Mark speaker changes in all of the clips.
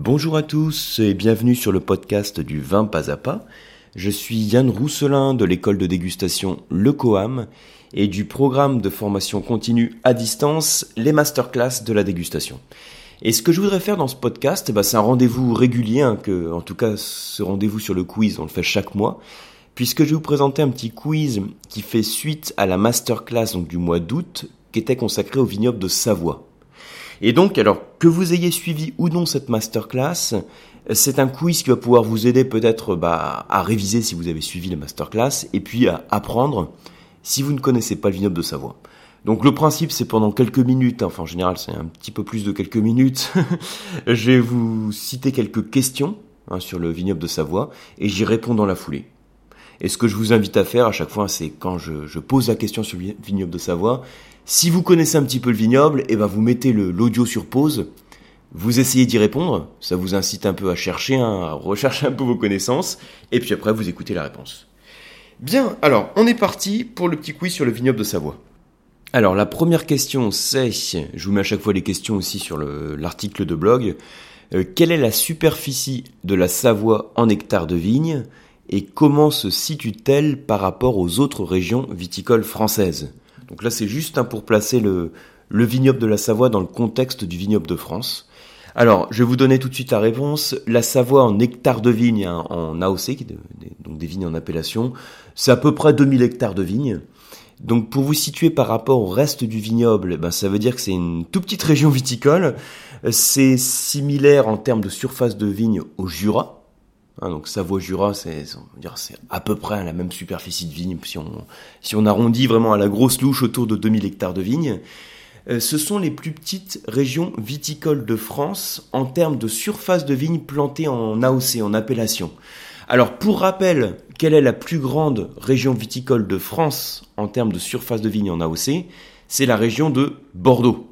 Speaker 1: Bonjour à tous et bienvenue sur le podcast du vin pas à pas. Je suis Yann Rousselin de l'école de dégustation Le Coam et du programme de formation continue à distance, les masterclass de la dégustation. Et ce que je voudrais faire dans ce podcast, bah, c'est un rendez-vous régulier, hein, que, en tout cas ce rendez-vous sur le quiz, on le fait chaque mois, puisque je vais vous présenter un petit quiz qui fait suite à la masterclass donc, du mois d'août, qui était consacré au vignoble de Savoie. Et donc, alors que vous ayez suivi ou non cette masterclass, c'est un quiz qui va pouvoir vous aider peut-être bah, à réviser si vous avez suivi la masterclass et puis à apprendre si vous ne connaissez pas le vignoble de Savoie. Donc le principe c'est pendant quelques minutes, enfin en général c'est un petit peu plus de quelques minutes, je vais vous citer quelques questions hein, sur le vignoble de Savoie et j'y réponds dans la foulée. Et ce que je vous invite à faire à chaque fois, c'est quand je, je, pose la question sur le vignoble de Savoie, si vous connaissez un petit peu le vignoble, et eh ben vous mettez l'audio sur pause, vous essayez d'y répondre, ça vous incite un peu à chercher, hein, à rechercher un peu vos connaissances, et puis après vous écoutez la réponse. Bien, alors on est parti pour le petit quiz sur le vignoble de Savoie. Alors la première question c'est, je vous mets à chaque fois les questions aussi sur l'article de blog, euh, quelle est la superficie de la Savoie en hectares de vignes et comment se situe-t-elle par rapport aux autres régions viticoles françaises? Donc là, c'est juste pour placer le, le vignoble de la Savoie dans le contexte du vignoble de France. Alors, je vais vous donner tout de suite la réponse. La Savoie en hectares de vignes, hein, en AOC, donc des vignes en appellation, c'est à peu près 2000 hectares de vignes. Donc pour vous situer par rapport au reste du vignoble, ben, ça veut dire que c'est une toute petite région viticole. C'est similaire en termes de surface de vignes au Jura, Hein, donc Savoie-Jura, c'est à peu près la même superficie de vigne, si on, si on arrondit vraiment à la grosse louche autour de 2000 hectares de vignes. Euh, ce sont les plus petites régions viticoles de France en termes de surface de vignes plantées en AOC, en appellation. Alors pour rappel, quelle est la plus grande région viticole de France en termes de surface de vignes en AOC C'est la région de Bordeaux.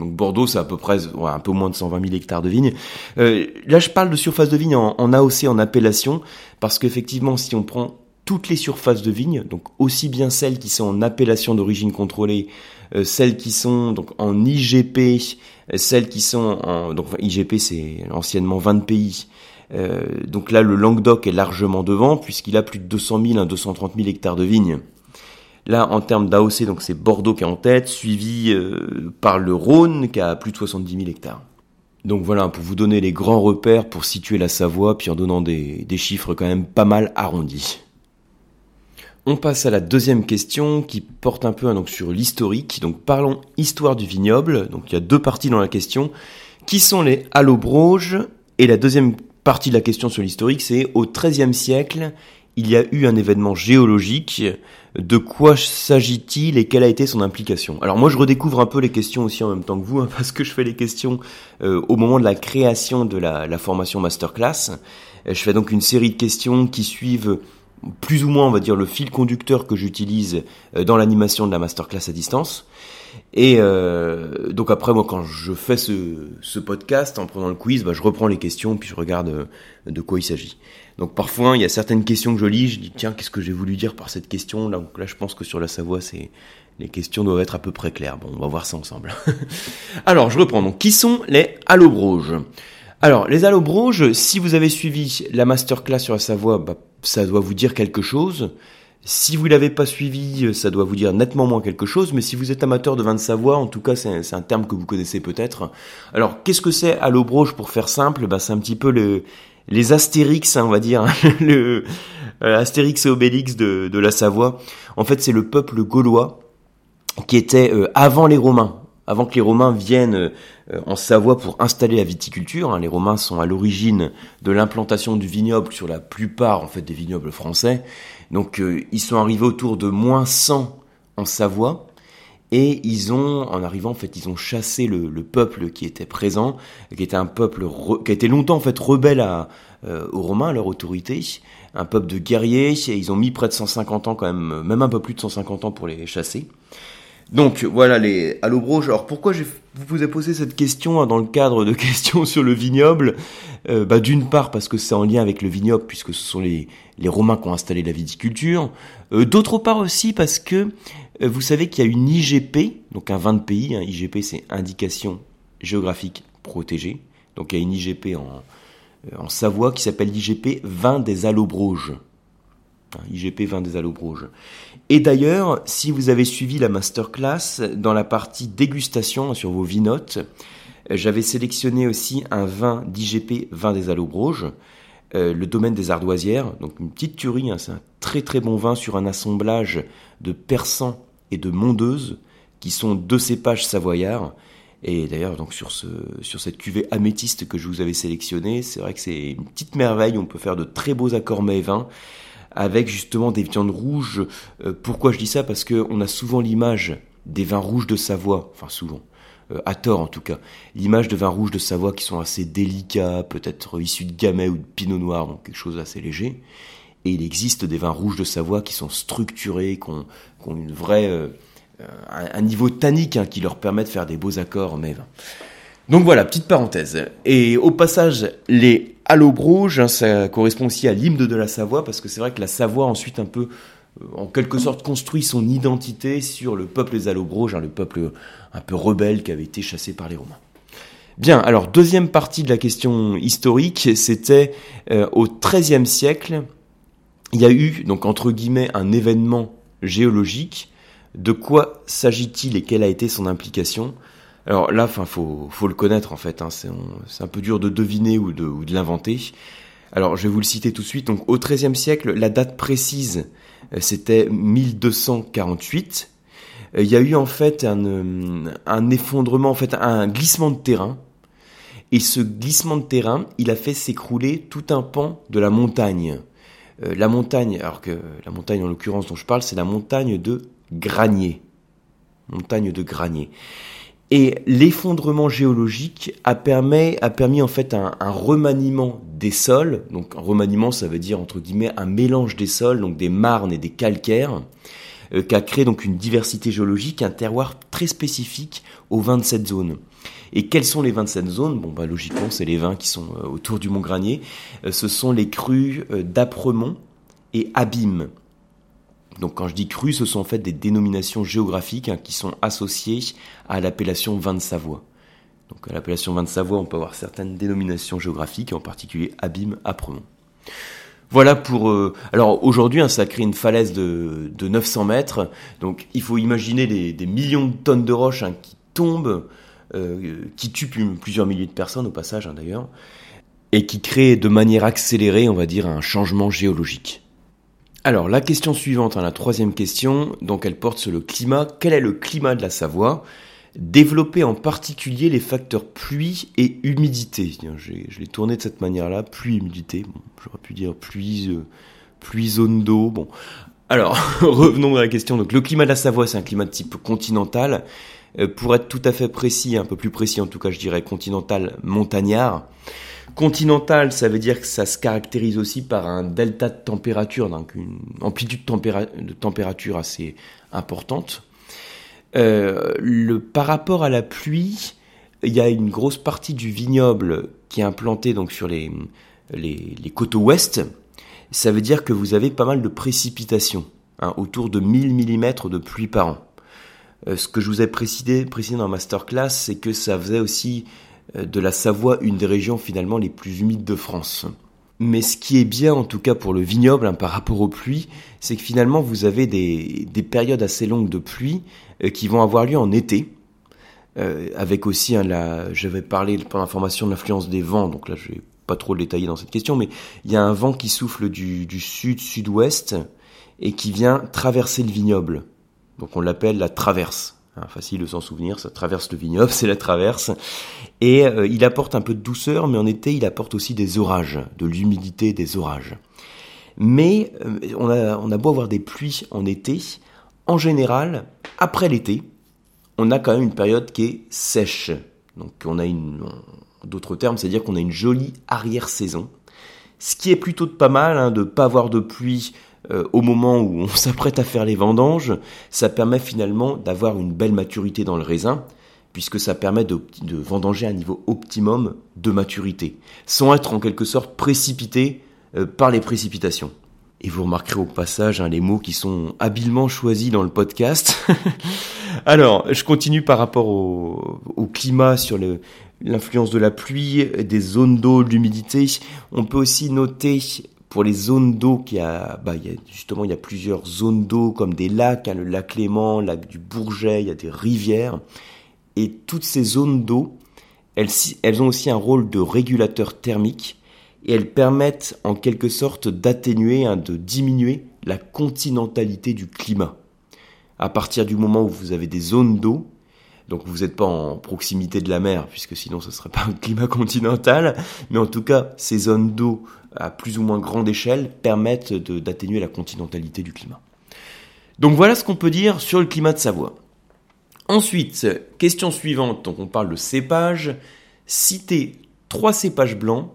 Speaker 1: Donc Bordeaux, c'est à peu près un peu moins de 120 000 hectares de vignes. Euh, là, je parle de surface de vigne en, AOC, en appellation, parce qu'effectivement, si on prend toutes les surfaces de vignes, donc aussi bien celles qui sont en appellation d'origine contrôlée, euh, celles qui sont donc en IGP, euh, celles qui sont en donc IGP, c'est anciennement 20 pays. donc là, le Languedoc est largement devant puisqu'il a plus de 200 000 à 230 000 hectares de vignes. Là, en termes d'AOC, donc c'est Bordeaux qui est en tête, suivi euh, par le Rhône qui a plus de 70 000 hectares. Donc voilà, pour vous donner les grands repères pour situer la Savoie, puis en donnant des, chiffres quand même pas mal arrondis. On passe à la deuxième question qui porte un peu hein, sur l'historique. Donc parlons histoire du vignoble. Donc il y a deux parties dans la question. Qui sont les allobroges? Et la deuxième partie de la question sur l'historique, c'est au XIIIe siècle, il y a eu un événement géologique. De quoi s'agit-il et quelle a été son implication Alors moi je redécouvre un peu les questions aussi en même temps que vous, hein, parce que je fais les questions euh, au moment de la création de la, formation masterclass. Euh, je fais donc une série de questions qui suivent plus ou moins, on va dire, le fil conducteur que j'utilise euh, dans l'animation de la masterclass à distance. Et euh, donc après, moi, quand je fais ce, podcast, en prenant le quiz, bah, je reprends les questions, puis je regarde de quoi il s'agit. Donc parfois, il y a certaines questions que je lis, je dis, tiens, qu'est-ce que j'ai voulu dire par cette question là, donc là, je pense que sur la Savoie, c'est les questions doivent être à peu près claires. Bon, on va voir ça ensemble. Alors, je reprends. Donc, qui sont les allobroges? Alors, les allobroges, si vous avez suivi la masterclass sur la Savoie, bah, ça doit vous dire quelque chose. Si vous l'avez pas suivi, ça doit vous dire nettement moins quelque chose, mais si vous êtes amateur de vin de Savoie, en tout cas c'est un terme que vous connaissez peut-être. Alors qu'est-ce que c'est broche pour faire simple? Bah, C'est un petit peu le, les Astérix, hein, on va dire, le euh, Astérix et Obélix de, de la Savoie. En fait c'est le peuple gaulois qui était euh, avant les Romains avant que les Romains viennent euh, en Savoie pour installer la viticulture. Hein, les Romains sont à l'origine de l'implantation du vignoble sur la plupart en fait des vignobles français. Donc euh, ils sont arrivés autour de moins 100 en Savoie. Et ils ont, en arrivant, en fait, ils ont chassé le, peuple qui était présent, qui était un peuple qui a été longtemps en fait rebelle à, euh, aux Romains, à leur autorité, un peuple de guerriers. Et ils ont mis près de 150 ans quand même, même un peu plus de 150 ans pour les chasser. Donc voilà les allobroges. Alors pourquoi je vous ai posé cette question hein, dans le cadre de questions sur le vignoble? Euh, bah, D'une part parce que c'est en lien avec le vignoble puisque ce sont les, les Romains qui ont installé la viticulture. Euh, d'autre part aussi parce que vous savez qu'il y a une IGP, donc un vin de pays. Hein, IGP c'est indication géographique protégée. Donc il y a une IGP en, en Savoie qui s'appelle l'IGP vin des Allobroges. Hein, IGP vin des Allobroges. Et d'ailleurs, si vous avez suivi la masterclass, dans la partie dégustation sur vos vinotes, j'avais sélectionné aussi un vin d'IGP vin des Allobroges, euh, le domaine des ardoisières, donc une petite tuerie, hein, c'est un très très bon vin sur un assemblage de persan et de mondeuse, qui sont deux cépages savoyards. Et d'ailleurs, donc sur, ce, sur cette cuvée améthyste que je vous avais sélectionnée, c'est vrai que c'est une petite merveille, on peut faire de très beaux accords mets vins avec justement des viandes rouges. Euh, pourquoi je dis ça? Parce qu'on a souvent l'image des vins rouges de Savoie, enfin souvent, euh, à tort en tout cas, l'image de vins rouges de Savoie qui sont assez délicats, peut-être issus de Gamay ou de Pinot Noir, donc quelque chose d'assez léger. Et il existe des vins rouges de Savoie qui sont structurés, qui ont, une vraie, euh, un, niveau tannique hein, qui leur permet de faire des beaux accords mais Donc voilà, petite parenthèse. Et au passage, les Allobroges, hein, ça correspond aussi à l'hymne de la Savoie, parce que c'est vrai que la Savoie ensuite un peu en quelque sorte construit son identité sur le peuple des Allobroges, hein, le peuple un peu rebelle qui avait été chassé par les Romains. Bien, alors deuxième partie de la question historique, c'était euh, au XIIIe siècle, il y a eu donc entre guillemets un événement géologique. De quoi s'agit-il et quelle a été son implication? Alors là, enfin, faut, faut le connaître en fait. Hein, c'est un peu dur de deviner ou de, ou de l'inventer. Alors, je vais vous le citer tout de suite. Donc, au XIIIe siècle, la date précise euh, c'était 1248. Euh, il y a eu en fait euh, un, effondrement, en fait un glissement de terrain. Et ce glissement de terrain, il a fait s'écrouler tout un pan de la montagne. La montagne, alors que la montagne en l'occurrence dont je parle, c'est la montagne de Granier. Et l'effondrement géologique a permis, a permis en fait un, remaniement des sols. Donc un remaniement, ça veut dire entre guillemets un mélange des sols, donc des marnes et des calcaires, euh, qui a créé donc une diversité géologique, un terroir très spécifique aux 27 zones. Et quelles sont les 27 zones Bon, bah logiquement, c'est les vins qui sont euh, autour du Mont Granier. Euh, ce sont les crus d'Apremont et Abîme. Donc quand je dis cru, ce sont en fait des dénominations géographiques hein, qui sont associées à l'appellation vin de Savoie. Donc à l'appellation vin de Savoie, on peut avoir certaines dénominations géographiques, en particulier Abîme, Apremont. Voilà pour... Euh, alors aujourd'hui, hein, ça crée une falaise de, 900 mètres, donc il faut imaginer des millions de tonnes de roches hein, qui tombent, euh, qui tuent plusieurs milliers de personnes au passage d'ailleurs, et qui créent de manière accélérée, on va dire, un changement géologique. Alors la question suivante, hein, la troisième question, donc elle porte sur le climat. Quel est le climat de la Savoie? Développer en particulier les facteurs pluie et humidité. Je l'ai tourné de cette manière-là, pluie, humidité. J'aurais pu dire pluie, euh, pluie, zone d'eau. Bon, alors revenons à la question. Donc le climat de la Savoie, c'est un climat de type continental. Euh, pour être tout à fait précis, un peu plus précis en tout cas, je dirais continental montagnard. Continental, ça veut dire que ça se caractérise aussi par un delta de température, donc une amplitude de température assez importante. Euh, par rapport à la pluie, il y a une grosse partie du vignoble qui est implanté donc sur les côtes ouest. Ça veut dire que vous avez pas mal de précipitations, hein, autour de 1000 mm de pluie par an. Euh, ce que je vous ai précisé, dans la masterclass, c'est que ça faisait aussi euh, de la Savoie une des régions finalement les plus humides de France. Mais ce qui est bien en tout cas pour le vignoble hein, par rapport aux pluies, c'est que finalement vous avez des, périodes assez longues de pluie euh, qui vont avoir lieu en été. Avec aussi, hein, j'avais parlé pendant la formation de l'influence des vents, donc là je vais pas trop le détailler dans cette question, mais il y a un vent qui souffle du, du sud-sud-ouest et qui vient traverser le vignoble. Donc on l'appelle la traverse. Hein, facile de s'en souvenir, ça traverse le vignoble, c'est la traverse. Et euh, il apporte un peu de douceur, mais en été, il apporte aussi des orages, de l'humidité, des orages. Mais euh, on, a, beau avoir des pluies en été, en général, après l'été, on a quand même une période qui est sèche. Donc on a une, d'autres termes, c'est-à-dire qu'on a une jolie arrière-saison. Ce qui est plutôt pas mal, hein, de pas avoir de pluie euh, au moment où on s'apprête à faire les vendanges, ça permet finalement d'avoir une belle maturité dans le raisin, puisque ça permet de, vendanger à un niveau optimum de maturité, sans être en quelque sorte précipité euh, par les précipitations. Et vous remarquerez au passage hein, les mots qui sont habilement choisis dans le podcast. Alors, je continue par rapport au, climat sur l'influence de la pluie, des zones d'eau, l'humidité. On peut aussi noter pour les zones d'eau qu'il y a, bah, il y a justement il y a plusieurs zones d'eau comme des lacs, hein, le lac Clément, le lac du Bourget, il y a des rivières. Et toutes ces zones d'eau, elles, elles ont aussi un rôle de régulateur thermique et elles permettent en quelque sorte d'atténuer, hein, de diminuer la continentalité du climat. À partir du moment où vous avez des zones d'eau, donc vous n'êtes pas en proximité de la mer, puisque sinon ce ne serait pas un climat continental, mais en tout cas, ces zones d'eau à plus ou moins grande échelle permettent d'atténuer la continentalité du climat. Donc voilà ce qu'on peut dire sur le climat de Savoie. Ensuite, question suivante, donc on parle de cépages. Citez trois cépages blancs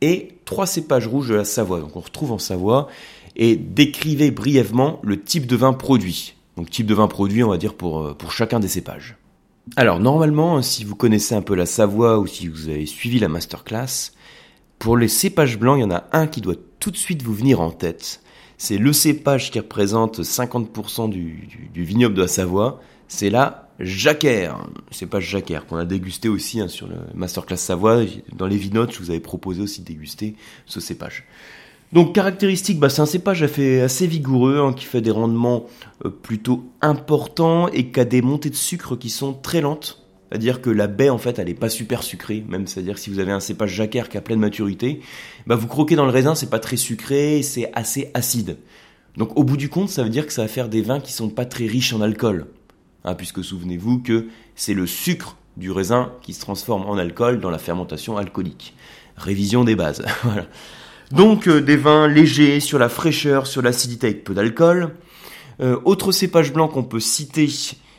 Speaker 1: et trois cépages rouges de la Savoie. Donc on retrouve en Savoie et décrivez brièvement le type de vin produit. Donc type de vin produit, on va dire pour, euh, pour chacun des cépages. Alors normalement, si vous connaissez un peu la Savoie ou si vous avez suivi la masterclass, pour les cépages blancs, il y en a un qui doit tout de suite vous venir en tête. C'est le cépage qui représente 50% du, vignoble de la Savoie. C'est la Jacquère. Cépage Jacquère qu'on a dégusté aussi hein, sur le masterclass Savoie. Dans les vinotes, je vous avais proposé aussi de déguster ce cépage. Donc caractéristique, bah, c'est un cépage assez vigoureux, hein, qui fait des rendements euh, plutôt importants et qui a des montées de sucre qui sont très lentes. C'est-à-dire que la baie, en fait, elle n'est pas super sucrée. Même, c'est-à-dire si vous avez un cépage jacquère qui a pleine maturité, bah, vous croquez dans le raisin, c'est pas très sucré, c'est assez acide. Donc, au bout du compte, ça veut dire que ça va faire des vins qui sont pas très riches en alcool. Hein, puisque souvenez-vous que c'est le sucre du raisin qui se transforme en alcool dans la fermentation alcoolique. Révision des bases. voilà. Donc euh, des vins légers sur la fraîcheur, sur l'acidité avec peu d'alcool. Euh, autre cépage blanc qu'on peut citer,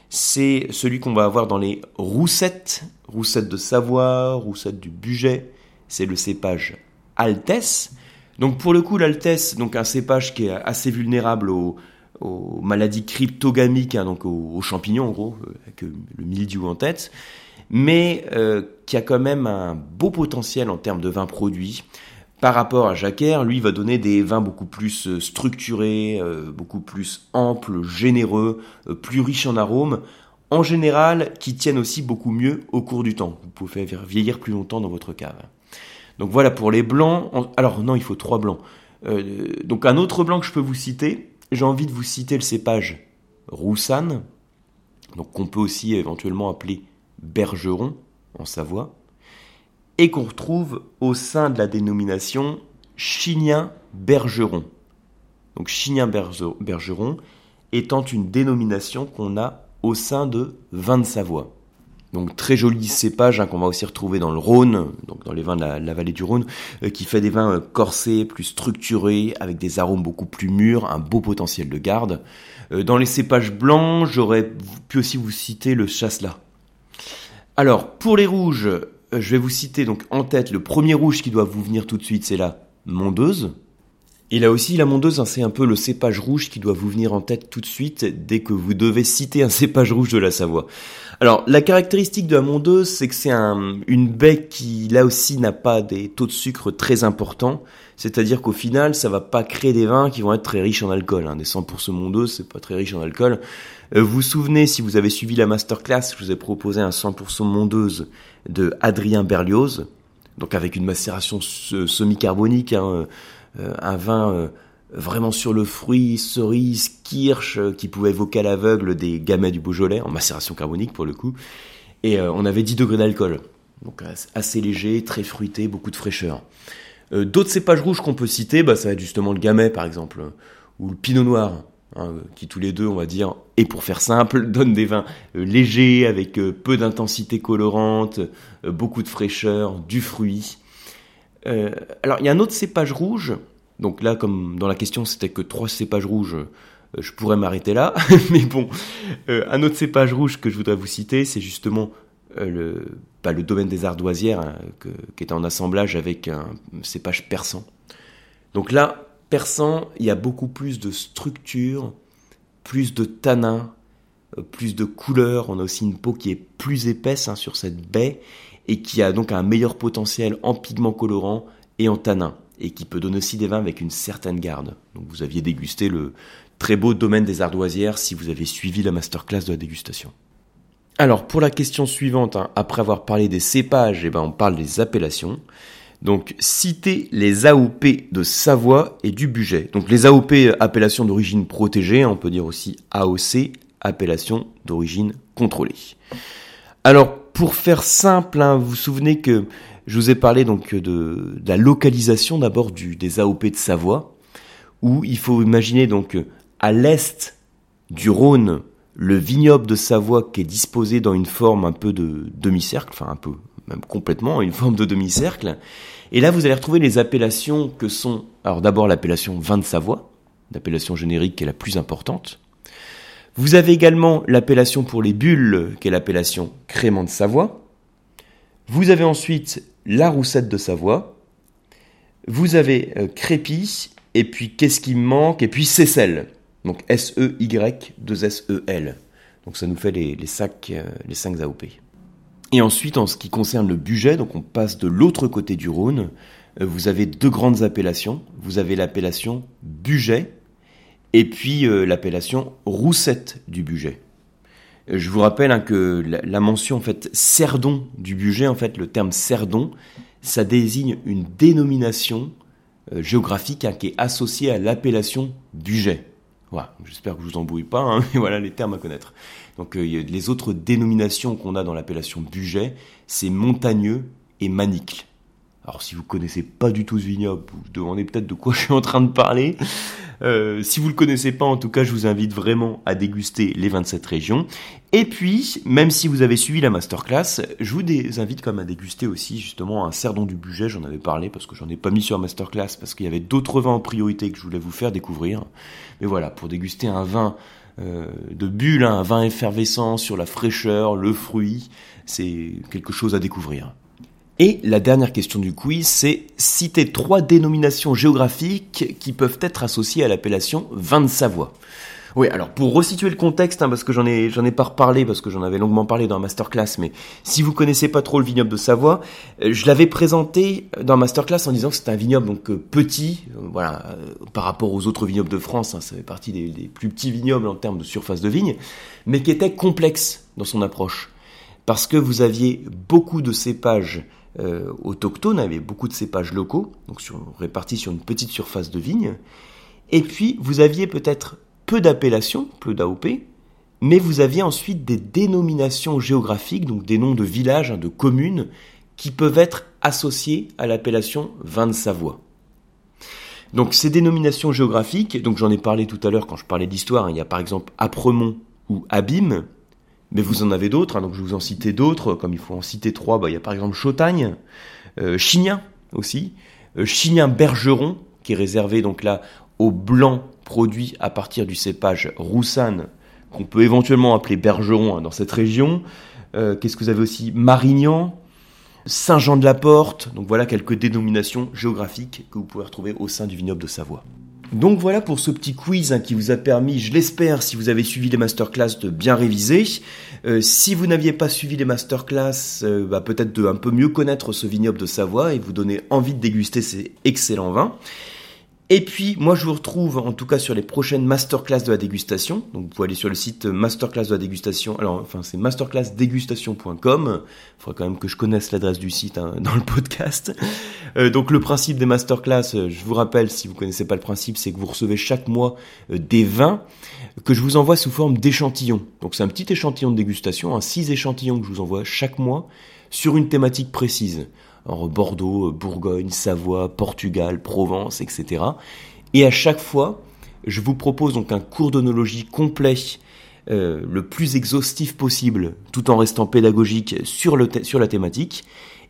Speaker 1: c'est celui qu'on va avoir dans les roussettes, roussettes de Savoie, roussettes du Buget, c'est le cépage Altesse. Donc pour le coup l'Altesse, donc un cépage qui est assez vulnérable aux, maladies cryptogamiques, hein, donc aux, champignons en gros, euh, avec le mildiou en tête, mais qui a quand même un beau potentiel en termes de vin produit. Par rapport à Jacquer, lui va donner des vins beaucoup plus euh, structurés, euh, beaucoup plus amples, généreux, euh, plus riches en arômes, en général qui tiennent aussi beaucoup mieux au cours du temps. Vous pouvez vieillir plus longtemps dans votre cave. Donc voilà pour les blancs. Alors non, il faut trois blancs. donc un autre blanc que je peux vous citer, j'ai envie de vous citer le cépage Roussanne, donc qu'on peut aussi éventuellement appeler Bergeron en Savoie et qu'on retrouve au sein de la dénomination Chignin-Bergeron. Donc Chignin-Bergeron étant une dénomination qu'on a au sein de vins de Savoie. Donc très joli cépage hein, qu'on va aussi retrouver dans le Rhône, donc dans les vins de la, vallée du Rhône, euh, qui fait des vins euh, corsés, plus structurés, avec des arômes beaucoup plus mûrs, un beau potentiel de garde. Euh, dans les cépages blancs, j'aurais pu aussi vous citer le chasselas. Alors pour les rouges, je vais vous citer donc en tête le premier rouge qui doit vous venir tout de suite, c'est la mondeuse. Et là aussi, la mondeuse, hein, c'est un peu le cépage rouge qui doit vous venir en tête tout de suite dès que vous devez citer un cépage rouge de la Savoie. Alors, la caractéristique de la mondeuse, c'est que c'est une baie qui, là aussi, n'a pas des taux de sucre très importants. C'est-à-dire qu'au final, ça va pas créer des vins qui vont être très riches en alcool. Hein. Des 100% mondeuses, c'est pas très riche en alcool. Euh, vous vous souvenez, si vous avez suivi la masterclass, je vous ai proposé un 100% mondeuse de Adrien Berlioz, donc avec une macération semi-carbonique, hein, un vin euh, vraiment sur le fruit, cerise, kirsch, qui pouvait évoquer à l'aveugle des gamets du Beaujolais, en macération carbonique pour le coup. Et on avait 10 degrés d'alcool, donc assez léger, très fruité, beaucoup de fraîcheur. D'autres cépages rouges qu'on peut citer, bah, ça va être justement le gamay par exemple, ou le pinot noir. Hein, qui tous les deux, on va dire, et pour faire simple, donnent des vins euh, légers, avec euh, peu d'intensité colorante, euh, beaucoup de fraîcheur, du fruit. Alors, il y a un autre cépage rouge, donc là, comme dans la question, c'était que trois cépages rouges, je pourrais m'arrêter là, mais bon, un autre cépage rouge que je voudrais vous citer, c'est justement le, pas le domaine des ardoisières, hein, qui est en assemblage avec un cépage persan. Donc là, persan, il y a beaucoup plus de structure, plus de tanin, euh, plus de couleur. On a aussi une peau qui est plus épaisse hein, sur cette baie et qui a donc un meilleur potentiel en pigments colorants et en tanin et qui peut donner aussi des vins avec une certaine garde. Donc vous aviez dégusté le très beau domaine des ardoisières si vous avez suivi la masterclass de la dégustation. Alors pour la question suivante, hein, après avoir parlé des cépages, eh ben, on parle des appellations. Donc citer les AOP de Savoie et du Bugey. Donc les AOP, appellation d'origine protégée, on peut dire aussi AOC, appellation d'origine contrôlée. Alors pour faire simple, hein, vous vous souvenez que je vous ai parlé donc de, la localisation d'abord des AOP de Savoie, où il faut imaginer donc à l'est du Rhône le vignoble de Savoie qui est disposé dans une forme un peu de demi-cercle, enfin un peu, même complètement, une forme de demi-cercle. Et là, vous allez retrouver les appellations que sont, alors d'abord l'appellation vin de Savoie, l'appellation générique qui est la plus importante. Vous avez également l'appellation pour les bulles, qui est l'appellation crément de Savoie. Vous avez ensuite la roussette de Savoie. Vous avez euh, et puis qu'est-ce qui me manque Et puis Cécelle. Donc S-E-Y, 2 S-E-L. Donc ça nous fait les, les, euh, les 5 AOP. Et ensuite, en ce qui concerne le budget, donc on passe de l'autre côté du Rhône, euh, vous avez deux grandes appellations. Vous avez l'appellation budget et puis euh, l'appellation roussette du budget. Euh, je vous rappelle hein, que la, mention en fait cerdon du budget, en fait le terme cerdon, ça désigne une dénomination géographique hein, qui est associée à l'appellation budget. Voilà, j'espère que je vous embrouille pas, hein, mais voilà les termes à connaître. Donc euh, les autres dénominations qu'on a dans l'appellation budget, c'est montagneux et manicle. Alors si vous connaissez pas du tout ce vignoble, vous demandez peut-être de quoi je suis en train de parler. Euh, si vous le connaissez pas, en tout cas, je vous invite vraiment à déguster les 27 régions. Et puis, même si vous avez suivi la masterclass, je vous invite quand même à déguster aussi justement un cerdon du budget. J'en avais parlé parce que j'en ai pas mis sur la masterclass parce qu'il y avait d'autres vins en priorité que je voulais vous faire découvrir. Mais voilà, pour déguster un vin euh, de bulle, hein, un vin effervescent sur la fraîcheur, le fruit, c'est quelque chose à découvrir. Et la dernière question du quiz, c'est citer trois dénominations géographiques qui peuvent être associées à l'appellation vin de Savoie. Oui, alors pour resituer le contexte, hein, parce que j'en ai j'en ai pas reparlé, parce que j'en avais longuement parlé dans la masterclass, mais si vous connaissez pas trop le vignoble de Savoie, euh, je l'avais présenté dans la masterclass en disant que c'était un vignoble donc euh, petit, euh, voilà, par rapport aux autres vignobles de France, hein, ça fait partie des, plus petits vignobles en termes de surface de vigne, mais qui était complexe dans son approche, parce que vous aviez beaucoup de cépages euh, autochtones, avait beaucoup de cépages locaux, donc sur, répartis sur une petite surface de vigne. Et puis, vous aviez peut-être peu d'appellations, peu d'AOP, mais vous aviez ensuite des dénominations géographiques, donc des noms de villages, hein, de communes, qui peuvent être associés à l'appellation vin de Savoie. Donc ces dénominations géographiques, donc j'en ai parlé tout à l'heure quand je parlais d'histoire, hein, il y a par exemple Apremont ou Abîme, mais vous en avez d'autres, hein, donc je vous en citer d'autres, comme il faut en citer trois, bah, il y a par exemple Chautagne, euh, Chignin aussi, euh, Chignin Bergeron, qui est réservé donc là aux blancs produits à partir du cépage Roussanne, qu'on peut éventuellement appeler Bergeron hein, dans cette région. Euh, qu'est-ce que vous avez aussi? Marignan, Saint-Jean-de-la-Porte, donc voilà quelques dénominations géographiques que vous pouvez retrouver au sein du vignoble de Savoie. Donc voilà pour ce petit quiz hein, qui vous a permis, je l'espère, si vous avez suivi les masterclass, de bien réviser. Euh, si vous n'aviez pas suivi les masterclass, euh, bah, peut-être de un peu mieux connaître ce vignoble de Savoie et vous donner envie de déguster ces excellents vins. Et puis, moi, je vous retrouve en tout cas sur les prochaines masterclass de la dégustation. Donc, vous pouvez aller sur le site masterclass de la dégustation. Alors, enfin, c'est masterclassdégustation.com. Il faudra quand même que je connaisse l'adresse du site hein, dans le podcast. Euh, donc, le principe des masterclass, euh, je vous rappelle, si vous connaissez pas le principe, c'est que vous recevez chaque mois euh, des vins que je vous envoie sous forme d'échantillons. Donc, c'est un petit échantillon de dégustation, un six échantillons que je vous envoie chaque mois sur une thématique précise. Bordeaux, Bourgogne, Savoie, Portugal, Provence, etc. Et à chaque fois, je vous propose donc un cours d'onologie complet, euh, le plus exhaustif possible, tout en restant pédagogique sur, le sur la thématique,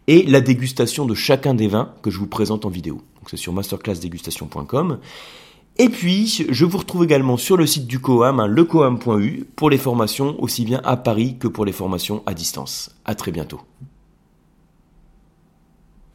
Speaker 1: et la dégustation de chacun des vins que je vous présente en vidéo. Donc c'est sur masterclassdégustation.com. Et puis, je vous retrouve également sur le site du COAM, hein, lecoam.u, pour les formations aussi bien à Paris que pour les formations à distance. À très bientôt.